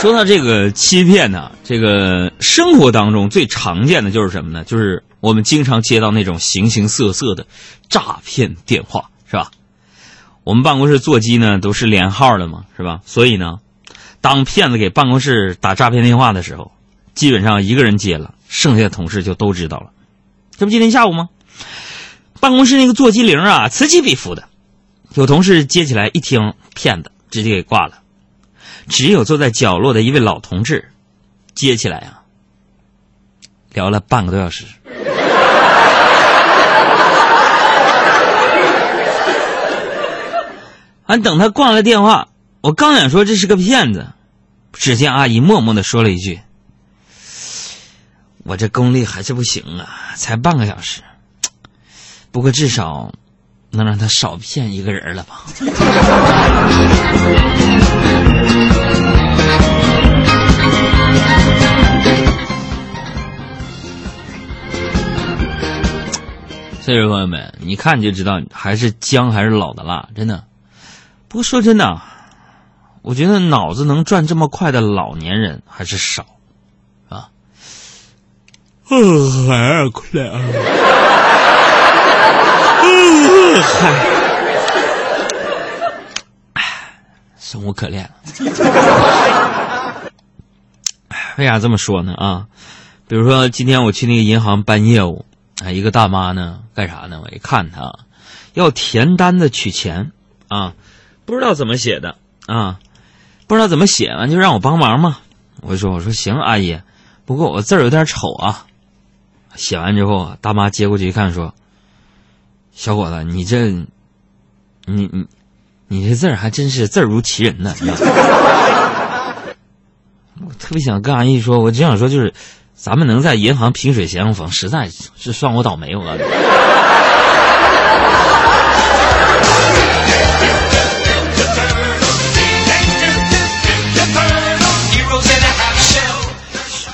说到这个欺骗呢，这个生活当中最常见的就是什么呢？就是我们经常接到那种形形色色的诈骗电话，是吧？我们办公室座机呢都是连号的嘛，是吧？所以呢，当骗子给办公室打诈骗电话的时候，基本上一个人接了，剩下的同事就都知道了。这不今天下午吗？办公室那个座机铃啊，此起彼伏的，有同事接起来一听骗子，直接给挂了。只有坐在角落的一位老同志，接起来啊，聊了半个多小时。俺等他挂了电话，我刚想说这是个骗子，只见阿姨默默的说了一句：“我这功力还是不行啊，才半个小时，不过至少能让他少骗一个人了吧。”所以说，朋友们，你看你就知道还是姜还是老的辣，真的。不过说真的，我觉得脑子能转这么快的老年人还是少，啊。嗯，还快啊！嗯，嗨，生无可恋了。为啥这么说呢？啊，比如说今天我去那个银行办业务。啊，一个大妈呢，干啥呢？我一看她，要填单子取钱，啊，不知道怎么写的啊，不知道怎么写完就让我帮忙嘛。我就说我说行，阿姨，不过我字儿有点丑啊。写完之后，大妈接过去一看，说：“小伙子，你这，你你你这字儿还真是字如其人呢。” 我特别想跟阿姨说，我只想说就是。咱们能在银行萍水相逢，实在是算我倒霉。我告诉你，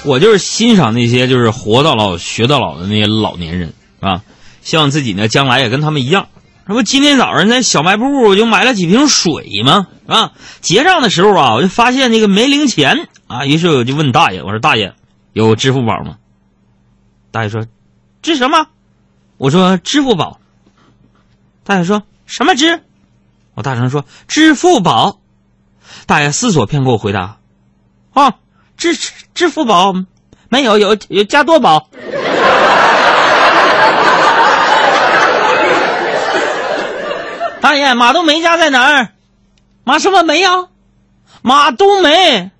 我就是欣赏那些就是活到老学到老的那些老年人啊，希望自己呢将来也跟他们一样。这不今天早上在小卖部我就买了几瓶水吗？啊，结账的时候啊，我就发现那个没零钱啊，于是我就问大爷，我说大爷。有支付宝吗？大爷说：“支什么？”我说：“支付宝。”大爷说什么支？我大声说：“支付宝。”大爷思索片刻，回答：“啊，支支付宝没有，有有加多宝。”爷，马冬梅家在哪儿？马什么梅呀？马冬梅，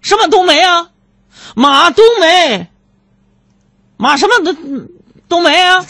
什么冬梅啊？马冬梅，马什么冬冬梅啊？